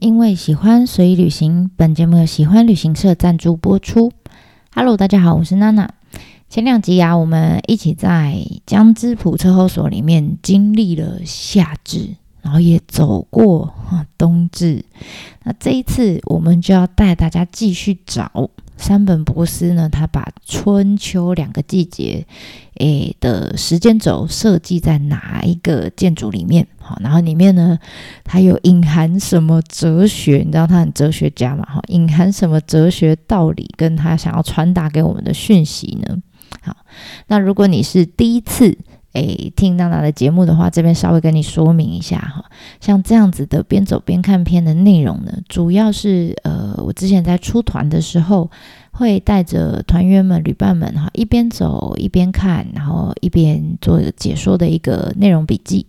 因为喜欢所以旅行，本节目由喜欢旅行社赞助播出。Hello，大家好，我是娜娜。前两集啊，我们一起在江之浦车后所里面经历了夏至，然后也走过冬至。那这一次，我们就要带大家继续找。山本博司呢，他把春秋两个季节，诶的时间轴设计在哪一个建筑里面？好，然后里面呢，它有隐含什么哲学？你知道他很哲学家嘛？哈，隐含什么哲学道理？跟他想要传达给我们的讯息呢？好，那如果你是第一次。诶，听娜娜的节目的话，这边稍微跟你说明一下哈。像这样子的边走边看片的内容呢，主要是呃，我之前在出团的时候，会带着团员们、旅伴们哈，一边走一边看，然后一边做解说的一个内容笔记。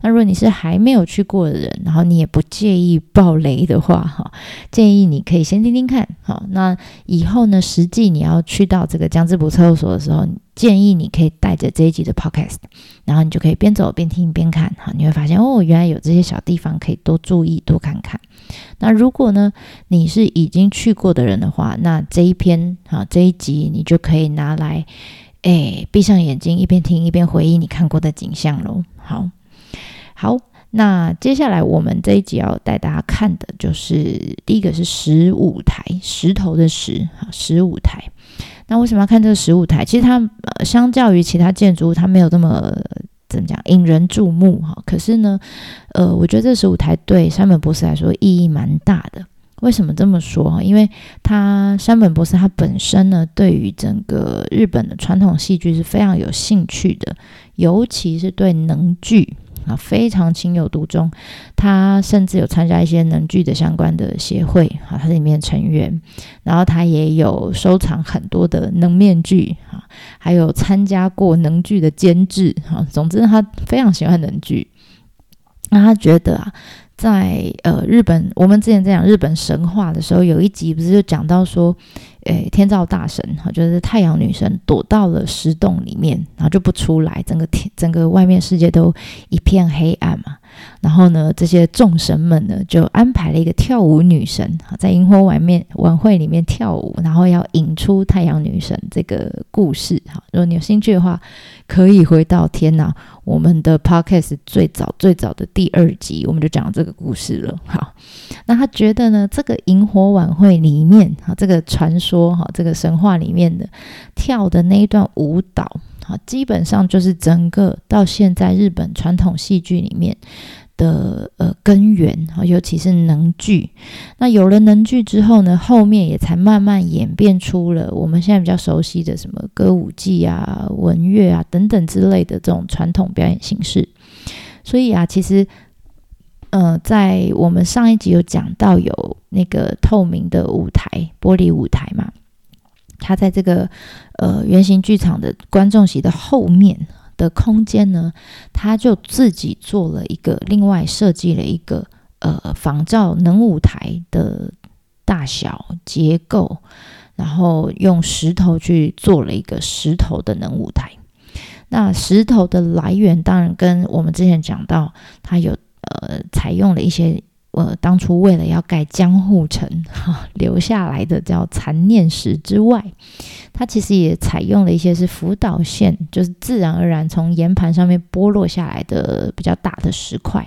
那如果你是还没有去过的人，然后你也不介意爆雷的话哈，建议你可以先听听看。好，那以后呢，实际你要去到这个江之浦测候所的时候。建议你可以带着这一集的 podcast，然后你就可以边走边听边看，哈，你会发现哦，原来有这些小地方可以多注意多看看。那如果呢，你是已经去过的人的话，那这一篇啊这一集你就可以拿来，哎，闭上眼睛一边听一边回忆你看过的景象喽。好，好，那接下来我们这一集要带大家看的就是第一个是十五台，石头的石，啊，十五台。那为什么要看这个十五台？其实它呃，相较于其他建筑物，它没有这么怎么讲引人注目哈。可是呢，呃，我觉得这石舞台对山本博士来说意义蛮大的。为什么这么说哈？因为他山本博士他本身呢，对于整个日本的传统戏剧是非常有兴趣的，尤其是对能剧。啊，非常情有独钟。他甚至有参加一些能剧的相关的协会，啊，他是里面成员。然后他也有收藏很多的能面具，还有参加过能剧的监制，啊，总之他非常喜欢能剧。那他觉得啊。在呃日本，我们之前在讲日本神话的时候，有一集不是就讲到说，诶天照大神哈，就是太阳女神躲到了石洞里面，然后就不出来，整个天整个外面世界都一片黑暗嘛。然后呢，这些众神们呢，就安排了一个跳舞女神，在萤火晚面晚会里面跳舞，然后要引出太阳女神这个故事。哈，如果你有兴趣的话，可以回到天哪，我们的 podcast 最早最早的第二集，我们就讲这个故事了。好，那他觉得呢，这个萤火晚会里面，哈，这个传说，哈，这个神话里面的跳的那一段舞蹈。好，基本上就是整个到现在日本传统戏剧里面的呃根源啊，尤其是能剧。那有了能剧之后呢，后面也才慢慢演变出了我们现在比较熟悉的什么歌舞伎啊、文乐啊等等之类的这种传统表演形式。所以啊，其实呃，在我们上一集有讲到有那个透明的舞台、玻璃舞台嘛。他在这个呃圆形剧场的观众席的后面的空间呢，他就自己做了一个另外设计了一个呃仿照能舞台的大小结构，然后用石头去做了一个石头的能舞台。那石头的来源当然跟我们之前讲到，它有呃采用了一些。呃，当初为了要盖江户城哈 留下来的叫残念石之外，它其实也采用了一些是福岛县，就是自然而然从岩盘上面剥落下来的比较大的石块，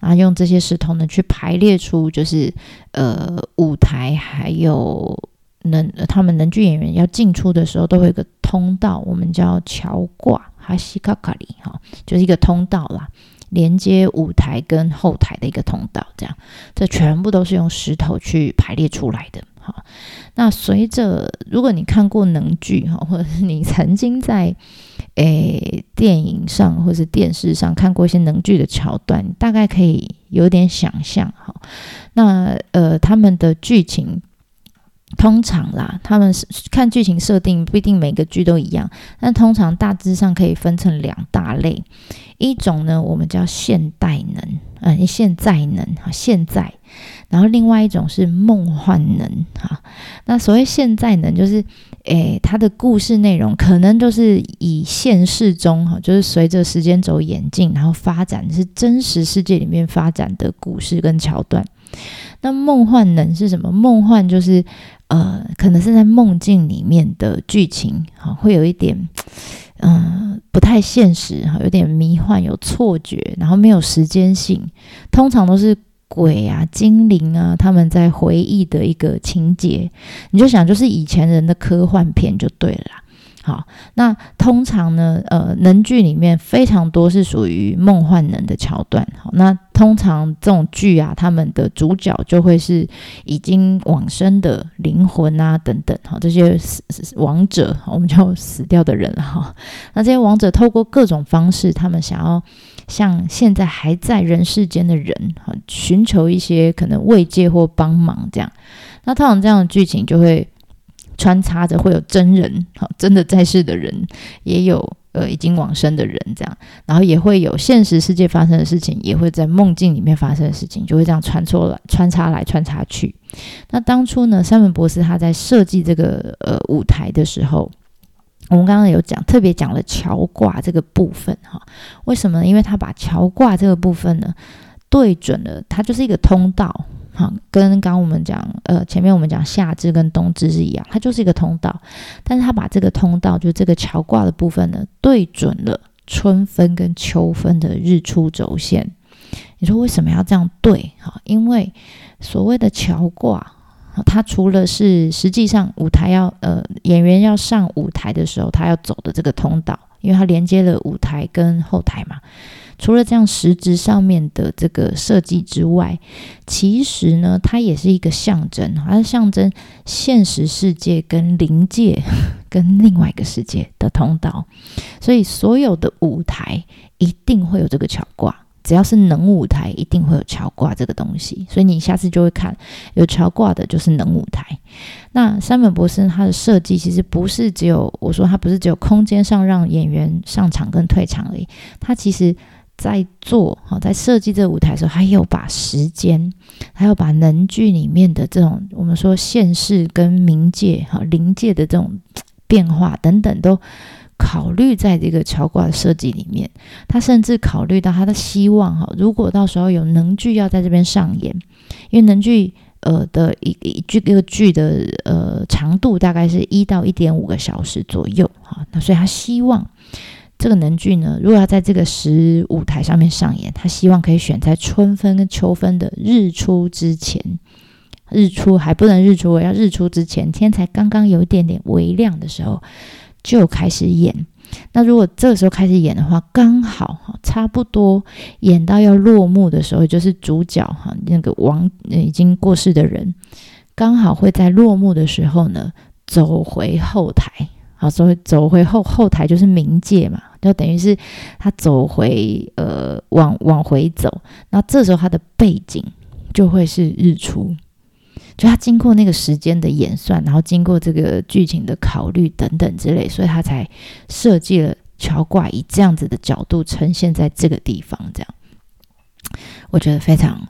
然后用这些石头呢去排列出就是呃舞台，还有能他们能剧演员要进出的时候都会有个通道，我们叫桥挂哈西卡卡里哈，就是一个通道啦。连接舞台跟后台的一个通道，这样，这全部都是用石头去排列出来的。好，那随着如果你看过能剧哈，或者是你曾经在诶电影上或是电视上看过一些能剧的桥段，大概可以有点想象哈。那呃，他们的剧情。通常啦，他们是看剧情设定，不一定每个剧都一样，但通常大致上可以分成两大类。一种呢，我们叫现代能，嗯、现在能哈，现在。然后另外一种是梦幻能哈。那所谓现在能，就是诶，它的故事内容可能就是以现实中哈，就是随着时间轴演进，然后发展是真实世界里面发展的故事跟桥段。那梦幻能是什么？梦幻就是呃，可能是在梦境里面的剧情，哈，会有一点嗯、不太现实，哈，有点迷幻，有错觉，然后没有时间性，通常都是。鬼啊，精灵啊，他们在回忆的一个情节，你就想就是以前人的科幻片就对了啦。好，那通常呢，呃，能剧里面非常多是属于梦幻能的桥段。好，那通常这种剧啊，他们的主角就会是已经往生的灵魂啊，等等。好，这些死亡者，我们叫死掉的人哈。那这些亡者透过各种方式，他们想要向现在还在人世间的人，哈，寻求一些可能慰藉或帮忙。这样，那通常这样的剧情就会。穿插着会有真人，好，真的在世的人，也有呃已经往生的人，这样，然后也会有现实世界发生的事情，也会在梦境里面发生的事情，就会这样穿梭来穿插来穿插去。那当初呢，山本博士他在设计这个呃舞台的时候，我们刚刚有讲，特别讲了桥挂这个部分哈，为什么呢？因为他把桥挂这个部分呢对准了，它就是一个通道。好，跟刚刚我们讲，呃，前面我们讲夏至跟冬至是一样，它就是一个通道，但是它把这个通道，就这个桥挂的部分呢，对准了春分跟秋分的日出轴线。你说为什么要这样对？哈，因为所谓的桥挂，它除了是实际上舞台要，呃，演员要上舞台的时候，他要走的这个通道，因为它连接了舞台跟后台嘛。除了这样实质上面的这个设计之外，其实呢，它也是一个象征，它是象征现实世界跟灵界 跟另外一个世界的通道。所以所有的舞台一定会有这个桥挂，只要是能舞台，一定会有桥挂这个东西。所以你下次就会看有桥挂的，就是能舞台。那山本博士他的设计其实不是只有我说他不是只有空间上让演员上场跟退场而已，他其实。在做哈，在设计这个舞台的时候，还有把时间，还有把能剧里面的这种我们说现世跟冥界、哈灵界的这种变化等等，都考虑在这个桥挂的设计里面。他甚至考虑到他的希望哈，如果到时候有能剧要在这边上演，因为能剧呃的一一剧一个剧的呃长度大概是一到一点五个小时左右哈，那所以他希望。这个能剧呢，如果要在这个实舞台上面上演，他希望可以选在春分跟秋分的日出之前，日出还不能日出，要日出之前，天才刚刚有一点点微亮的时候就开始演。那如果这个时候开始演的话，刚好哈差不多演到要落幕的时候，就是主角哈那个王已经过世的人，刚好会在落幕的时候呢走回后台。好，所以走回后后台就是冥界嘛，就等于是他走回呃往往回走，那这时候他的背景就会是日出，就他经过那个时间的演算，然后经过这个剧情的考虑等等之类，所以他才设计了桥挂以这样子的角度呈现在这个地方，这样 我觉得非常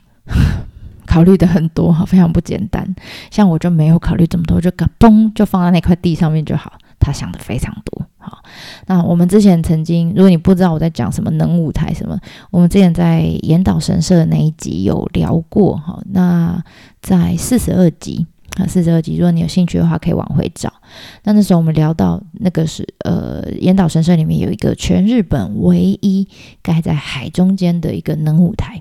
考虑的很多哈，非常不简单。像我就没有考虑这么多，就嘎嘣就放在那块地上面就好。他想的非常多，好，那我们之前曾经，如果你不知道我在讲什么能舞台什么，我们之前在岩岛神社的那一集有聊过，哈，那在四十二集。啊，四十二集，如果你有兴趣的话，可以往回找。那那时候我们聊到那个是呃，岩岛神社里面有一个全日本唯一盖在海中间的一个能舞台。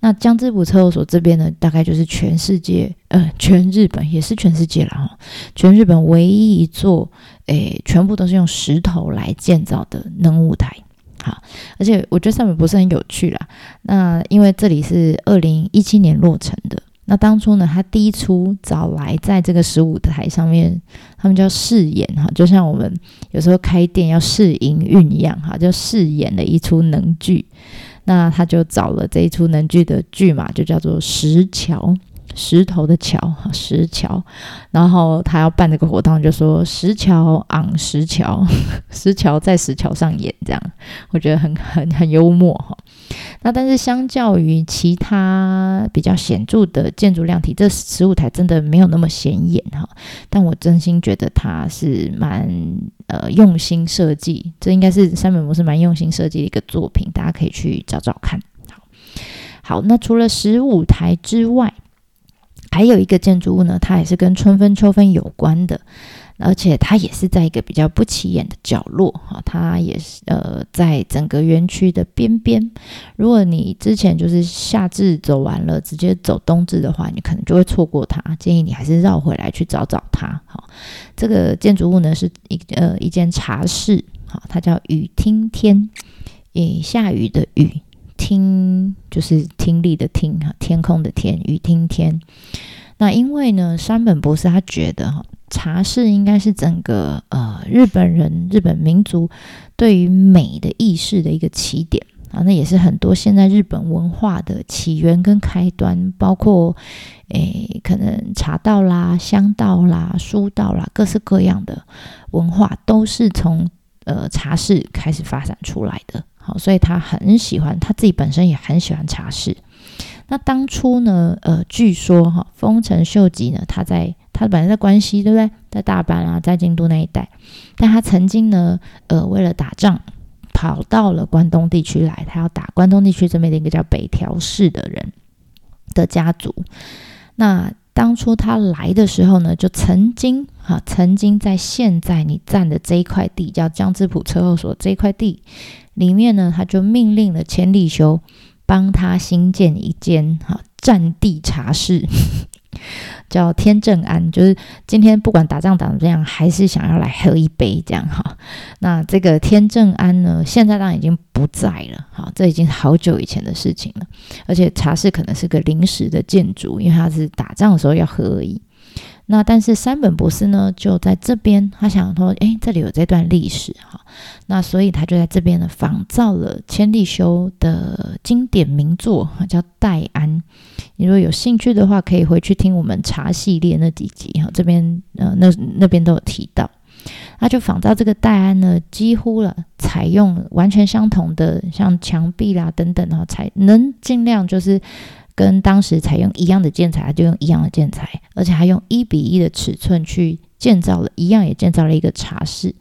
那江之浦测候所这边呢，大概就是全世界呃，全日本也是全世界了哈，全日本唯一一座诶，全部都是用石头来建造的能舞台。好，而且我觉得上面不是很有趣啦。那因为这里是二零一七年落成的。那当初呢，他第一出找来在这个十五台上面，他们叫试演哈，就像我们有时候开店要试营运一样哈，就试演了一出能剧。那他就找了这一出能剧的剧嘛，就叫做石桥。石头的桥，石桥，然后他要办这个活动，就说石桥昂石桥，石桥在石桥上演，这样我觉得很很很幽默哈。那但是相较于其他比较显著的建筑量体，这十五台真的没有那么显眼哈。但我真心觉得它是蛮呃用心设计，这应该是山本博士蛮用心设计的一个作品，大家可以去找找看。好，好，那除了十五台之外。还有一个建筑物呢，它也是跟春分、秋分有关的。而且它也是在一个比较不起眼的角落哈，它也是呃在整个园区的边边。如果你之前就是夏至走完了，直接走冬至的话，你可能就会错过它。建议你还是绕回来去找找它。好，这个建筑物呢是一呃一间茶室，好，它叫雨听天，诶，下雨的雨，听就是听力的听哈，天空的天，雨听天。那因为呢，山本博士他觉得哈。茶室应该是整个呃日本人、日本民族对于美的意识的一个起点啊，那也是很多现在日本文化的起源跟开端，包括诶可能茶道啦、香道啦、书道啦，各式各样的文化都是从呃茶室开始发展出来的。好，所以他很喜欢，他自己本身也很喜欢茶室。那当初呢，呃，据说哈，丰臣秀吉呢，他在。他本来在关西，对不对？在大阪啊，在京都那一带。但他曾经呢，呃，为了打仗，跑到了关东地区来。他要打关东地区这边的一个叫北条氏的人的家族。那当初他来的时候呢，就曾经啊，曾经在现在你站的这一块地，叫江之浦车后所这一块地里面呢，他就命令了千利休帮他新建一间哈占地茶室。叫天正安，就是今天不管打仗打成这样，还是想要来喝一杯这样哈。那这个天正安呢，现在当然已经不在了，哈，这已经好久以前的事情了。而且茶室可能是个临时的建筑，因为它是打仗的时候要喝而已。那但是山本博士呢，就在这边，他想说，诶，这里有这段历史哈，那所以他就在这边呢仿造了千利休的经典名作，叫《戴安》。你如果有兴趣的话，可以回去听我们茶系列那几集哈，这边呃那那边都有提到。他就仿造这个戴安呢，几乎了采用完全相同的，像墙壁啦等等哈，才能尽量就是。跟当时采用一样的建材，就用一样的建材，而且还用一比一的尺寸去建造了一样，也建造了一个茶室。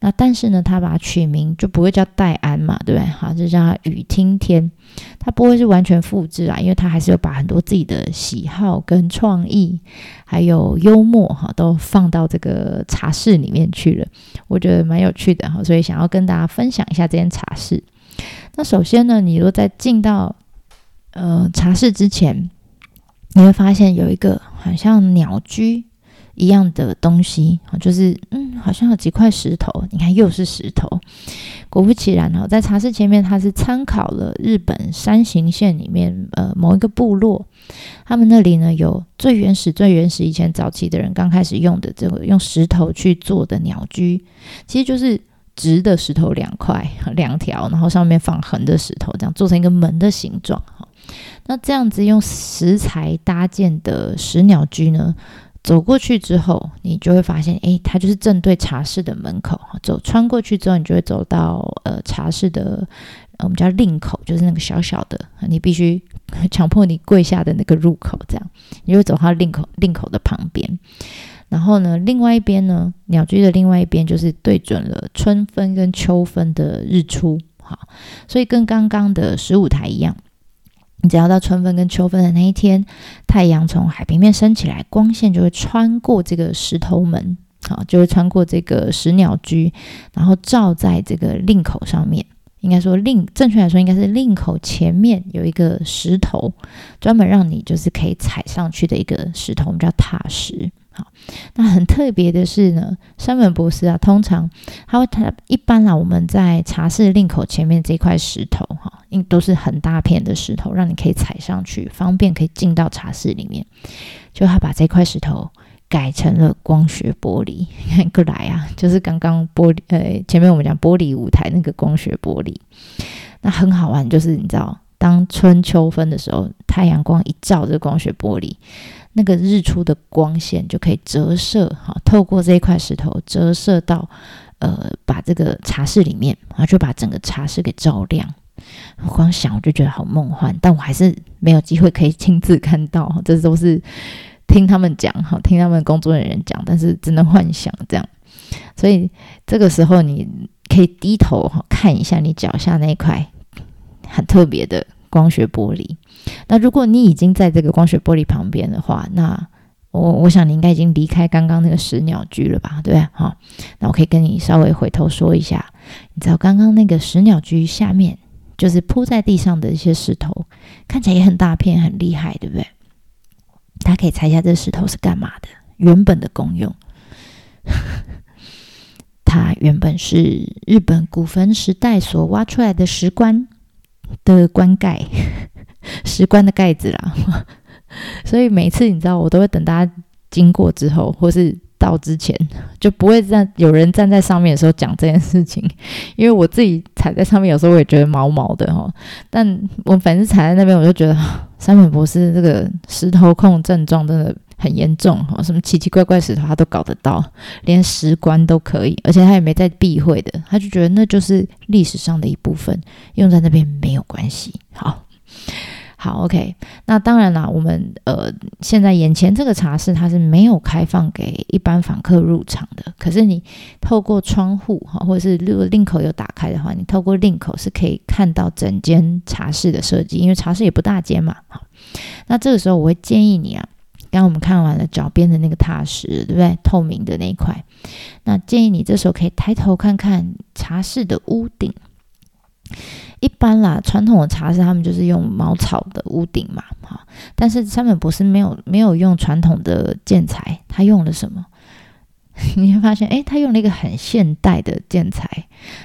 那但是呢，他把它取名就不会叫戴安嘛，对不对？好，就叫它雨听天。他不会是完全复制啊，因为他还是有把很多自己的喜好跟创意，还有幽默哈，都放到这个茶室里面去了。我觉得蛮有趣的哈，所以想要跟大家分享一下这间茶室。那首先呢，你如果在进到呃，茶室之前，你会发现有一个好像鸟居一样的东西，就是嗯，好像有几块石头。你看，又是石头。果不其然哦，在茶室前面，它是参考了日本山形县里面呃某一个部落，他们那里呢有最原始、最原始以前早期的人刚开始用的这个用石头去做的鸟居，其实就是直的石头两块两条，然后上面放横的石头，这样做成一个门的形状哈。那这样子用石材搭建的石鸟居呢，走过去之后，你就会发现，诶，它就是正对茶室的门口。走穿过去之后，你就会走到呃茶室的我们叫令口，就是那个小小的，你必须 强迫你跪下的那个入口。这样，你就会走到令口令口的旁边。然后呢，另外一边呢，鸟居的另外一边就是对准了春分跟秋分的日出。好，所以跟刚刚的十五台一样。你只要到春分跟秋分的那一天，太阳从海平面升起来，光线就会穿过这个石头门，好，就会穿过这个石鸟居，然后照在这个令口上面。应该说令，正确来说应该是令口前面有一个石头，专门让你就是可以踩上去的一个石头，我们叫踏石。那很特别的是呢，山本博士啊，通常他会他一般啊，我们在茶室令口前面这块石头哈。因都是很大片的石头，让你可以踩上去，方便可以进到茶室里面。就他把这块石头改成了光学玻璃，你看过来啊，就是刚刚玻璃，呃，前面我们讲玻璃舞台那个光学玻璃，那很好玩，就是你知道，当春秋分的时候，太阳光一照这光学玻璃，那个日出的光线就可以折射，哈，透过这一块石头折射到，呃，把这个茶室里面，然后就把整个茶室给照亮。我光想我就觉得好梦幻，但我还是没有机会可以亲自看到，这都是听他们讲哈，听他们工作人员讲，但是只能幻想这样。所以这个时候你可以低头哈看一下你脚下那一块很特别的光学玻璃。那如果你已经在这个光学玻璃旁边的话，那我我想你应该已经离开刚刚那个石鸟居了吧？对，好，那我可以跟你稍微回头说一下，你知道刚刚那个石鸟居下面就是铺在地上的一些石头，看起来也很大片，很厉害，对不对？大家可以猜一下这石头是干嘛的？原本的功用，它原本是日本古坟时代所挖出来的石棺的棺盖，石棺的盖子啦。所以每次你知道，我都会等大家经过之后，或是到之前，就不会站有人站在上面的时候讲这件事情，因为我自己踩在上面，有时候我也觉得毛毛的哈。但我反正踩在那边，我就觉得山本博士这个石头控症状真的很严重哈，什么奇奇怪怪石头他都搞得到，连石棺都可以，而且他也没在避讳的，他就觉得那就是历史上的一部分，用在那边没有关系。好。好，OK，那当然啦，我们呃现在眼前这个茶室它是没有开放给一般访客入场的。可是你透过窗户哈，或者是如果令口有打开的话，你透过令口是可以看到整间茶室的设计，因为茶室也不大间嘛。好，那这个时候我会建议你啊，刚刚我们看完了脚边的那个踏石，对不对？透明的那一块，那建议你这时候可以抬头看看茶室的屋顶。一般啦，传统的茶室他们就是用茅草的屋顶嘛，哈。但是山本博士没有没有用传统的建材，他用了什么？你会发现，诶，他用了一个很现代的建材，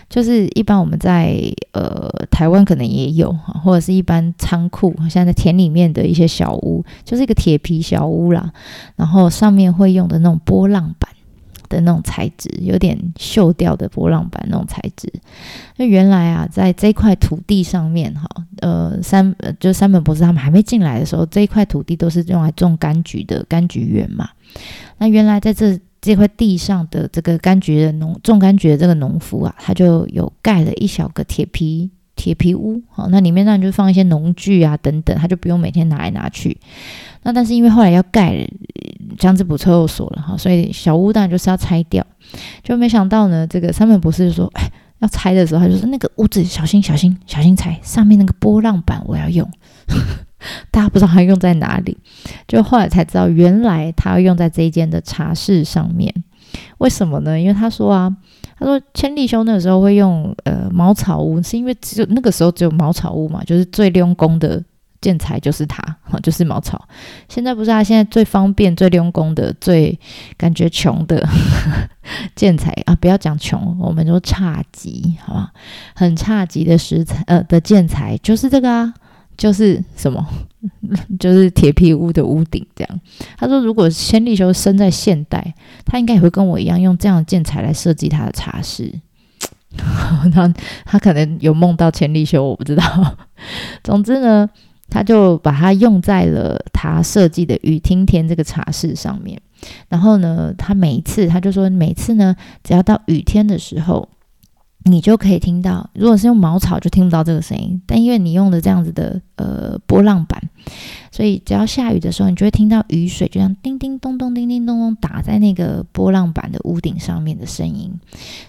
就是一般我们在呃台湾可能也有，或者是一般仓库，像在田里面的一些小屋，就是一个铁皮小屋啦，然后上面会用的那种波浪板。的那种材质，有点锈掉的波浪板那种材质。那原来啊，在这块土地上面，哈，呃，山就三本博士他们还没进来的时候，这一块土地都是用来种柑橘的柑橘园嘛。那原来在这这块地上的这个柑橘的农种柑橘的这个农夫啊，他就有盖了一小个铁皮铁皮屋，好，那里面当然就放一些农具啊等等，他就不用每天拿来拿去。那但是因为后来要盖江之浦测候所了哈，所以小屋当然就是要拆掉。就没想到呢，这个山本博士就说：“哎，要拆的时候，他就说那个屋子小心小心小心拆，上面那个波浪板我要用。” 大家不知道他用在哪里，就后来才知道，原来他要用在这一间的茶室上面。为什么呢？因为他说啊，他说千利休那个时候会用呃茅草屋，是因为只有那个时候只有茅草屋嘛，就是最用功的。建材就是它，就是茅草。现在不是它，现在最方便、最用功的、最感觉穷的 建材啊！不要讲穷，我们说差级，好吧？很差级的食材，呃，的建材就是这个啊，就是什么？就是铁皮屋的屋顶这样。他说，如果千利休生在现代，他应该也会跟我一样用这样的建材来设计他的茶室。他他可能有梦到千利休，我不知道。总之呢。他就把它用在了他设计的雨听天这个茶室上面，然后呢，他每一次他就说，每次呢，只要到雨天的时候。你就可以听到，如果是用茅草就听不到这个声音，但因为你用的这样子的呃波浪板，所以只要下雨的时候，你就会听到雨水就像叮叮咚咚、叮叮咚咚打在那个波浪板的屋顶上面的声音，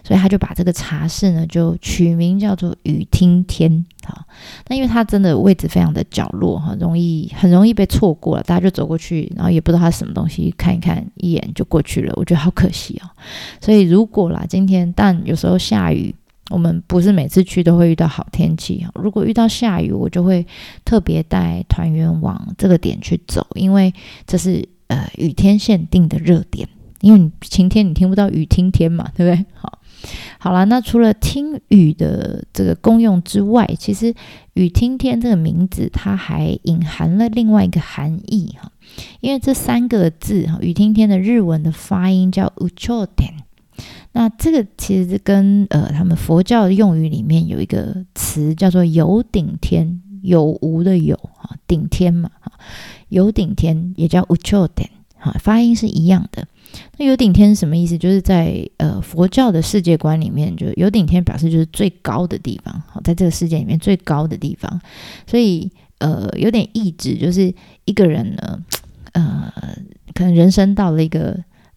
所以他就把这个茶室呢就取名叫做雨听天。好，那因为它真的位置非常的角落哈，容易很容易被错过了，大家就走过去，然后也不知道它什么东西，看一看一眼就过去了，我觉得好可惜哦。所以如果啦，今天但有时候下雨。我们不是每次去都会遇到好天气，如果遇到下雨，我就会特别带团员往这个点去走，因为这是呃雨天限定的热点。因为晴天你听不到雨听天嘛，对不对？好，好了，那除了听雨的这个功用之外，其实雨听天这个名字它还隐含了另外一个含义哈，因为这三个字哈，雨听天的日文的发音叫乌秋天。那这个其实跟呃，他们佛教用语里面有一个词叫做“有顶天”，有无的有啊，顶天嘛，哈，有顶天也叫 “ucho 天哈，发音是一样的。那有顶天是什么意思？就是在呃佛教的世界观里面，就有顶天表示就是最高的地方，好，在这个世界里面最高的地方。所以呃，有点意指就是一个人呢，呃，可能人生到了一个。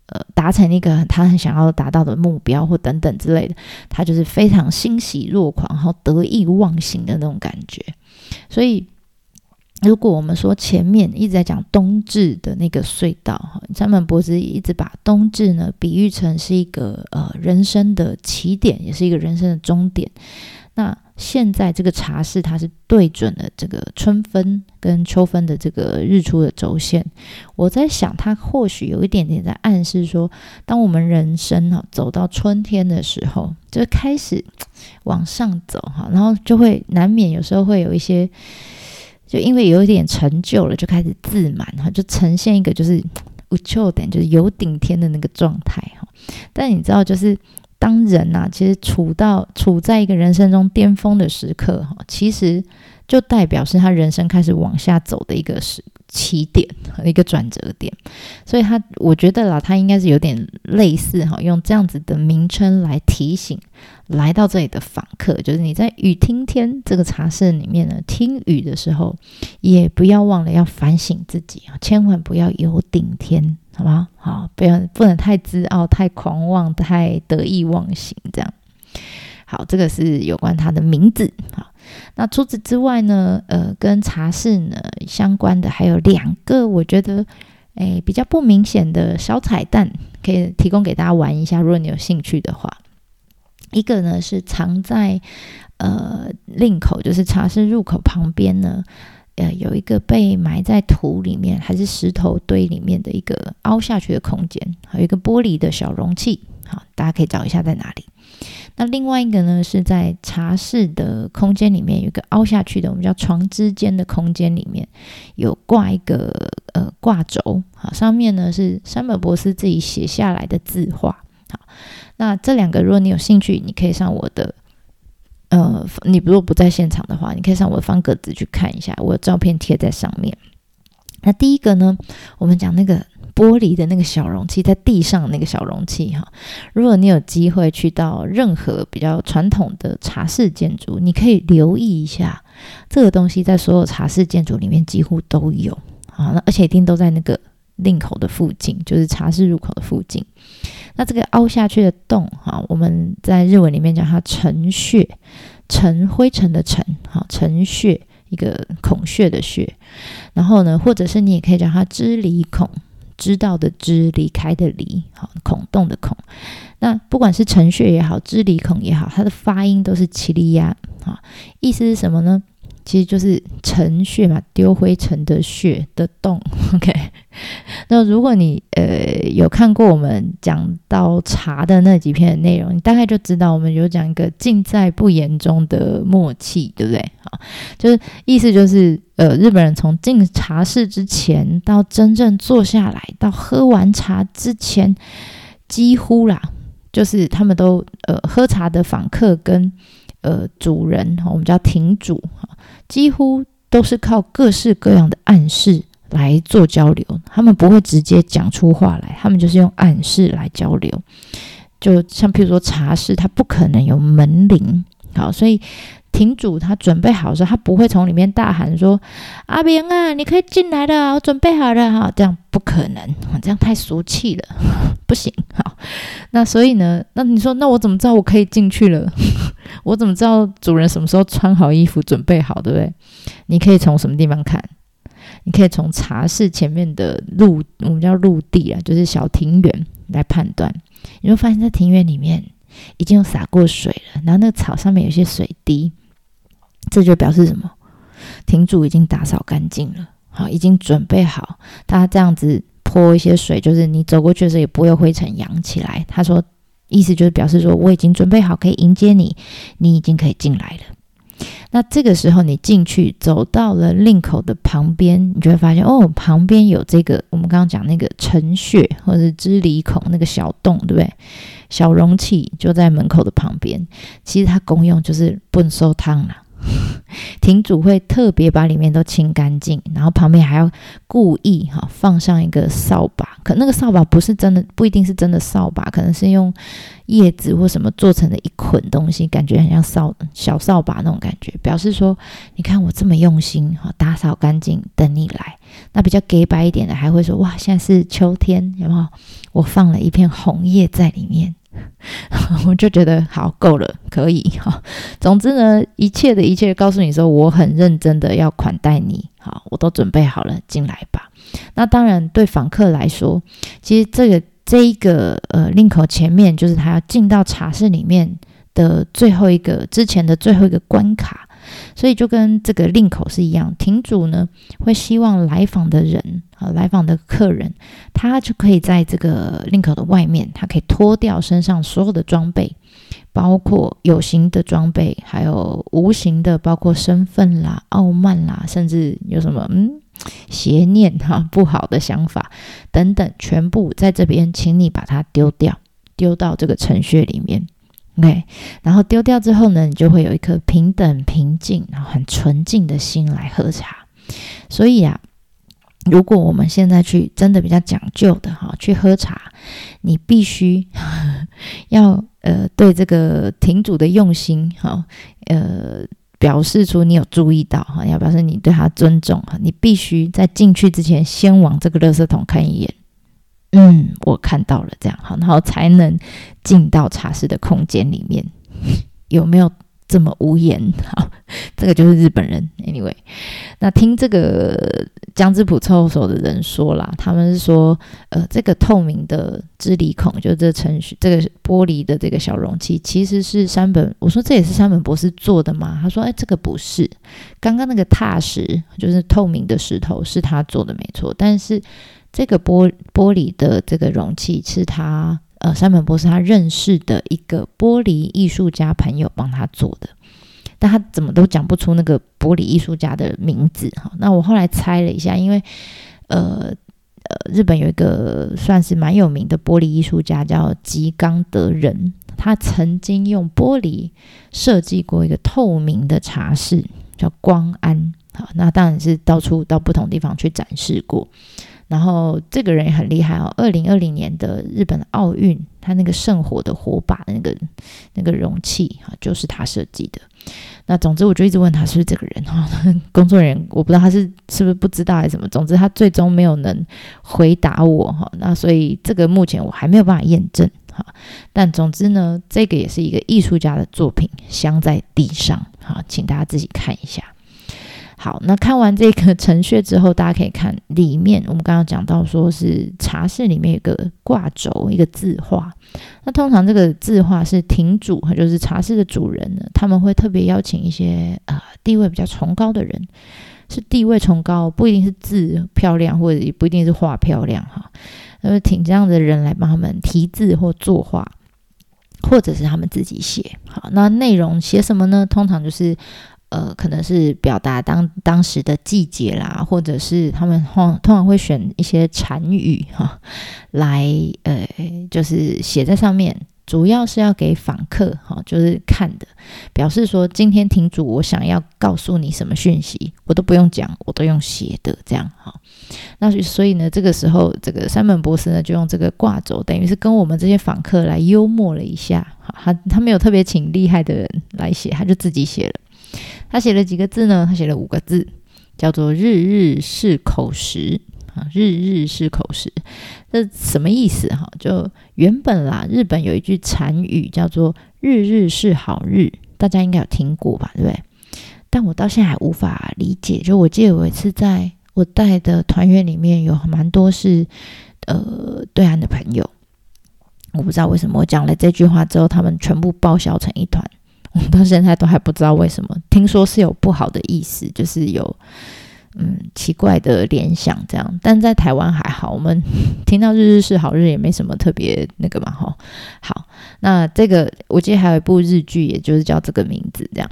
呃，达成一个他很想要达到的目标或等等之类的，他就是非常欣喜若狂，然后得意忘形的那种感觉。所以如果我们说前面一直在讲冬至的那个隧道，哈，山本博士一直把冬至呢比喻成是一个呃人生的起点，也是一个人生的终点。那现在这个茶室它是对准了这个春分跟秋分的这个日出的轴线。我在想，它或许有一点点在暗示说，当我们人生哈走到春天的时候，就开始往上走哈，然后就会难免有时候会有一些。就因为有一点成就了，就开始自满哈，就呈现一个就是无求点，就是有顶天的那个状态哈。但你知道，就是当人呐、啊，其实处到处在一个人生中巅峰的时刻哈，其实就代表是他人生开始往下走的一个时。起点和一个转折点，所以他我觉得啦，他应该是有点类似哈，用这样子的名称来提醒来到这里的访客，就是你在雨听天这个茶室里面呢，听雨的时候，也不要忘了要反省自己啊，千万不要有顶天，好吗？好，不要不能太自傲、太狂妄、太得意忘形这样。好，这个是有关他的名字。好，那除此之外呢，呃，跟茶室呢相关的还有两个，我觉得，诶，比较不明显的小彩蛋，可以提供给大家玩一下，如果你有兴趣的话。一个呢是藏在呃令口，就是茶室入口旁边呢，呃，有一个被埋在土里面还是石头堆里面的一个凹下去的空间，还有一个玻璃的小容器。好，大家可以找一下在哪里。那另外一个呢，是在茶室的空间里面有一个凹下去的，我们叫床之间的空间里面有挂一个呃挂轴，好，上面呢是山本博士自己写下来的字画。好，那这两个如果你有兴趣，你可以上我的呃，你如果不在现场的话，你可以上我的方格子去看一下，我的照片贴在上面。那第一个呢，我们讲那个。玻璃的那个小容器，在地上那个小容器哈，如果你有机会去到任何比较传统的茶室建筑，你可以留意一下这个东西，在所有茶室建筑里面几乎都有啊，那而且一定都在那个令口的附近，就是茶室入口的附近。那这个凹下去的洞哈，我们在日文里面叫它尘穴，尘灰尘的尘，哈，尘穴一个孔穴的穴，然后呢，或者是你也可以叫它支离孔。知道的知，离开的离，好，孔洞的孔。那不管是陈穴也好，知离孔也好，它的发音都是齐利亚，啊，意思是什么呢？其实就是尘穴嘛，丢灰尘的穴的洞。OK，那如果你呃有看过我们讲到茶的那几篇的内容，你大概就知道我们有讲一个尽在不言中的默契，对不对？好，就是意思就是呃日本人从进茶室之前到真正坐下来到喝完茶之前，几乎啦，就是他们都呃喝茶的访客跟。呃，主人，我们叫亭主，几乎都是靠各式各样的暗示来做交流。他们不会直接讲出话来，他们就是用暗示来交流。就像譬如说茶室，它不可能有门铃，好，所以。亭主他准备好的时候，他不会从里面大喊说：“阿明啊，你可以进来了，我准备好了哈。”这样不可能，这样太俗气了，不行。好，那所以呢，那你说，那我怎么知道我可以进去了？我怎么知道主人什么时候穿好衣服准备好，对不对？你可以从什么地方看？你可以从茶室前面的陆，我们叫陆地啊，就是小庭园来判断。你会发现在庭园里面已经有洒过水了，然后那个草上面有些水滴。这就表示什么？亭主已经打扫干净了，好，已经准备好。他这样子泼一些水，就是你走过去的时候也不会灰尘扬起来。他说，意思就是表示说，我已经准备好可以迎接你，你已经可以进来了。那这个时候你进去，走到了令口的旁边，你就会发现哦，旁边有这个我们刚刚讲那个尘穴或者是支离孔那个小洞，对不对？小容器就在门口的旁边。其实它功用就是粪收汤了。亭主会特别把里面都清干净，然后旁边还要故意哈放上一个扫把，可那个扫把不是真的，不一定是真的扫把，可能是用叶子或什么做成的一捆东西，感觉很像扫小扫把那种感觉，表示说你看我这么用心哈，打扫干净等你来。那比较给白一点的还会说哇，现在是秋天，有没有？我放了一片红叶在里面。我就觉得好够了，可以哈。总之呢，一切的一切告诉你说，我很认真的要款待你，好，我都准备好了，进来吧。那当然，对访客来说，其实这个这一个呃令口前面就是他要进到茶室里面的最后一个之前的最后一个关卡。所以就跟这个令口是一样，亭主呢会希望来访的人啊，来访的客人，他就可以在这个令口的外面，他可以脱掉身上所有的装备，包括有形的装备，还有无形的，包括身份啦、傲慢啦，甚至有什么嗯邪念哈、啊、不好的想法等等，全部在这边，请你把它丢掉，丢到这个程序里面。OK，然后丢掉之后呢，你就会有一颗平等、平静、然后很纯净的心来喝茶。所以啊，如果我们现在去真的比较讲究的哈，去喝茶，你必须 要呃对这个亭主的用心哈，呃表示出你有注意到哈，要表示你对他尊重哈，你必须在进去之前先往这个垃圾桶看一眼。嗯，我看到了，这样好，然后才能进到茶室的空间里面。有没有这么无言？好，这个就是日本人。Anyway，那听这个江之浦侧后所的人说啦，他们是说，呃，这个透明的支离孔，就这程序，这个玻璃的这个小容器，其实是山本。我说这也是山本博士做的吗？他说，哎，这个不是。刚刚那个踏石，就是透明的石头，是他做的没错，但是。这个玻玻璃的这个容器是他呃山本博士他认识的一个玻璃艺术家朋友帮他做的，但他怎么都讲不出那个玻璃艺术家的名字哈。那我后来猜了一下，因为呃呃日本有一个算是蛮有名的玻璃艺术家叫吉冈德人，他曾经用玻璃设计过一个透明的茶室，叫光安。好，那当然是到处到不同地方去展示过。然后这个人也很厉害哦，二零二零年的日本奥运，他那个圣火的火把那个那个容器哈，就是他设计的。那总之我就一直问他是不是这个人哈，工作人员我不知道他是是不是不知道还是什么，总之他最终没有能回答我哈。那所以这个目前我还没有办法验证哈。但总之呢，这个也是一个艺术家的作品，镶在地上哈，请大家自己看一下。好，那看完这个程序之后，大家可以看里面。我们刚刚讲到，说是茶室里面有个挂轴，一个字画。那通常这个字画是亭主，就是茶室的主人呢，他们会特别邀请一些啊、呃、地位比较崇高的人，是地位崇高，不一定是字漂亮，或者也不一定是画漂亮哈。那么请这样的人来帮他们题字或作画，或者是他们自己写。好，那内容写什么呢？通常就是。呃，可能是表达当当时的季节啦，或者是他们通通常会选一些禅语哈，来呃，就是写在上面，主要是要给访客哈，就是看的，表示说今天亭主我想要告诉你什么讯息，我都不用讲，我都用写的这样哈。那所以呢，这个时候这个山本博士呢，就用这个挂轴，等于是跟我们这些访客来幽默了一下，他他没有特别请厉害的人来写，他就自己写了。他写了几个字呢？他写了五个字，叫做“日日是口实”啊，“日日是口实”，这什么意思？哈，就原本啦，日本有一句禅语叫做“日日是好日”，大家应该有听过吧？对不对？但我到现在还无法理解。就我记得有一次在我带的团员里面有蛮多是呃对岸的朋友，我不知道为什么我讲了这句话之后，他们全部报销成一团。到现在都还不知道为什么，听说是有不好的意思，就是有嗯奇怪的联想这样。但在台湾还好，我们 听到日日是好日也没什么特别那个嘛吼。好，那这个我记得还有一部日剧，也就是叫这个名字这样。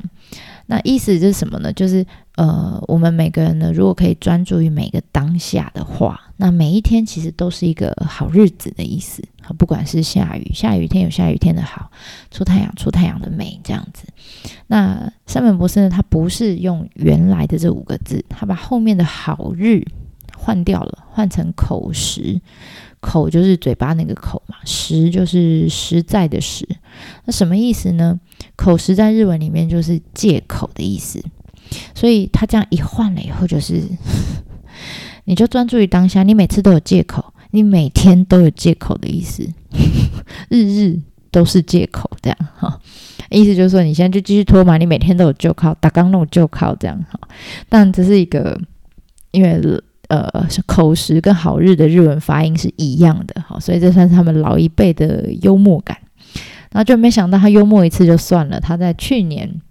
那意思是什么呢？就是呃，我们每个人呢，如果可以专注于每个当下的话，那每一天其实都是一个好日子的意思。不管是下雨，下雨天有下雨天的好，出太阳出太阳的美，这样子。那山本博士呢，他不是用原来的这五个字，他把后面的好日换掉了，换成口实。口就是嘴巴那个口嘛，实就是实在的实。那什么意思呢？口实在日文里面就是借口的意思。所以他这样一换了以后，就是 你就专注于当下，你每次都有借口。你每天都有借口的意思，日日都是借口，这样哈。意思就是说，你现在就继续拖嘛，你每天都有就考，打刚弄就考这样哈。但这是一个，因为呃，口实跟好日的日文发音是一样的哈，所以这算是他们老一辈的幽默感。然后就没想到他幽默一次就算了，他在去年。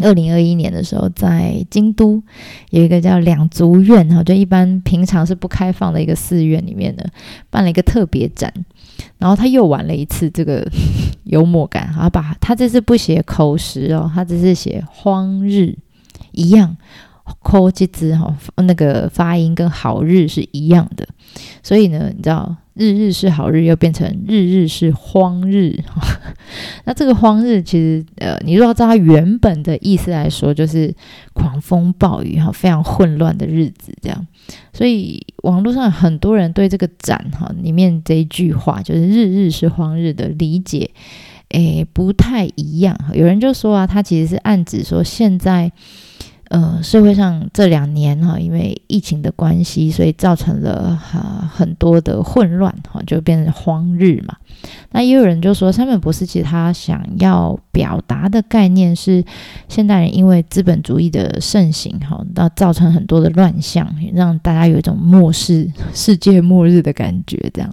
二零二一年的时候，在京都有一个叫两足院哈，就一般平常是不开放的一个寺院里面的，办了一个特别展，然后他又玩了一次这个 幽默感，他把他这次不写口实哦，他只是写荒日一样。抠机子哈，那个发音跟好日是一样的，所以呢，你知道日日是好日，又变成日日是荒日。那这个荒日其实，呃，你如果照它原本的意思来说，就是狂风暴雨哈，非常混乱的日子这样。所以网络上很多人对这个展哈里面这一句话，就是日日是荒日的理解，诶，不太一样。有人就说啊，他其实是暗指说现在。呃，社会上这两年哈，因为疫情的关系，所以造成了哈很多的混乱哈，就变成荒日嘛。那也有人就说，山本博士其实他想要表达的概念是，现代人因为资本主义的盛行哈，那造成很多的乱象，让大家有一种末世、世界末日的感觉，这样。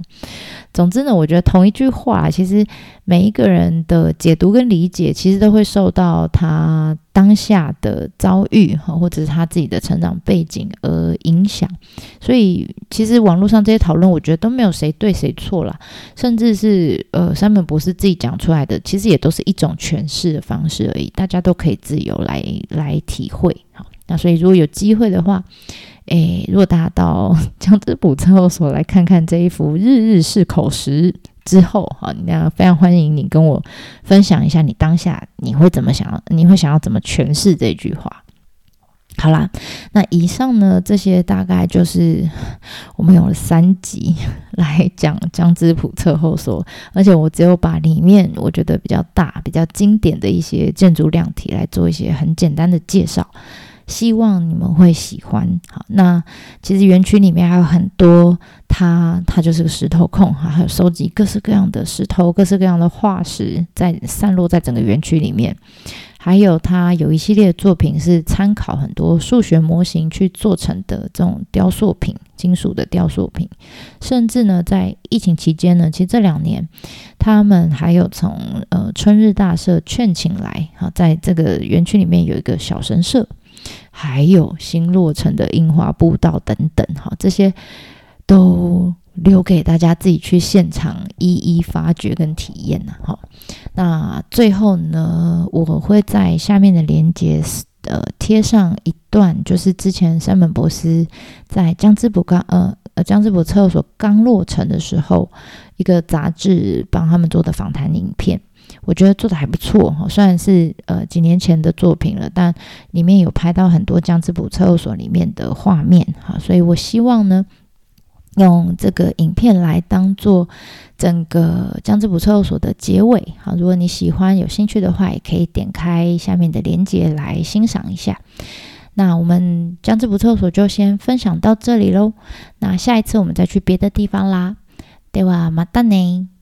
总之呢，我觉得同一句话，其实每一个人的解读跟理解，其实都会受到他当下的遭遇哈，或者是他自己的成长背景而影响。所以，其实网络上这些讨论，我觉得都没有谁对谁错啦，甚至是呃，山本博士自己讲出来的，其实也都是一种诠释的方式而已，大家都可以自由来来体会。好，那所以如果有机会的话。诶，如果大家到 江之浦测候所来看看这一幅日日是口实之后，哈，那非常欢迎你跟我分享一下你当下你会怎么想，你会想要怎么诠释这句话。好啦，那以上呢，这些大概就是我们用了三集来讲江之浦测候所，而且我只有把里面我觉得比较大、比较经典的一些建筑量体来做一些很简单的介绍。希望你们会喜欢。好，那其实园区里面还有很多，他他就是个石头控哈，还有收集各式各样的石头、各式各样的化石，在散落在整个园区里面。还有他有一系列作品是参考很多数学模型去做成的这种雕塑品、金属的雕塑品。甚至呢，在疫情期间呢，其实这两年他们还有从呃春日大社劝请来哈，在这个园区里面有一个小神社。还有新落成的樱花步道等等，哈，这些都留给大家自己去现场一一发掘跟体验呢，哈。那最后呢，我会在下面的连接呃贴上一段，就是之前山本博司在江之浦刚呃呃江之浦测所刚落成的时候，一个杂志帮他们做的访谈影片。我觉得做的还不错哈，虽然是呃几年前的作品了，但里面有拍到很多江之浦测候所里面的画面哈，所以我希望呢，用这个影片来当做整个江之浦测候所的结尾哈。如果你喜欢有兴趣的话，也可以点开下面的链接来欣赏一下。那我们江之浦测候所就先分享到这里喽，那下一次我们再去别的地方啦。ではまたね。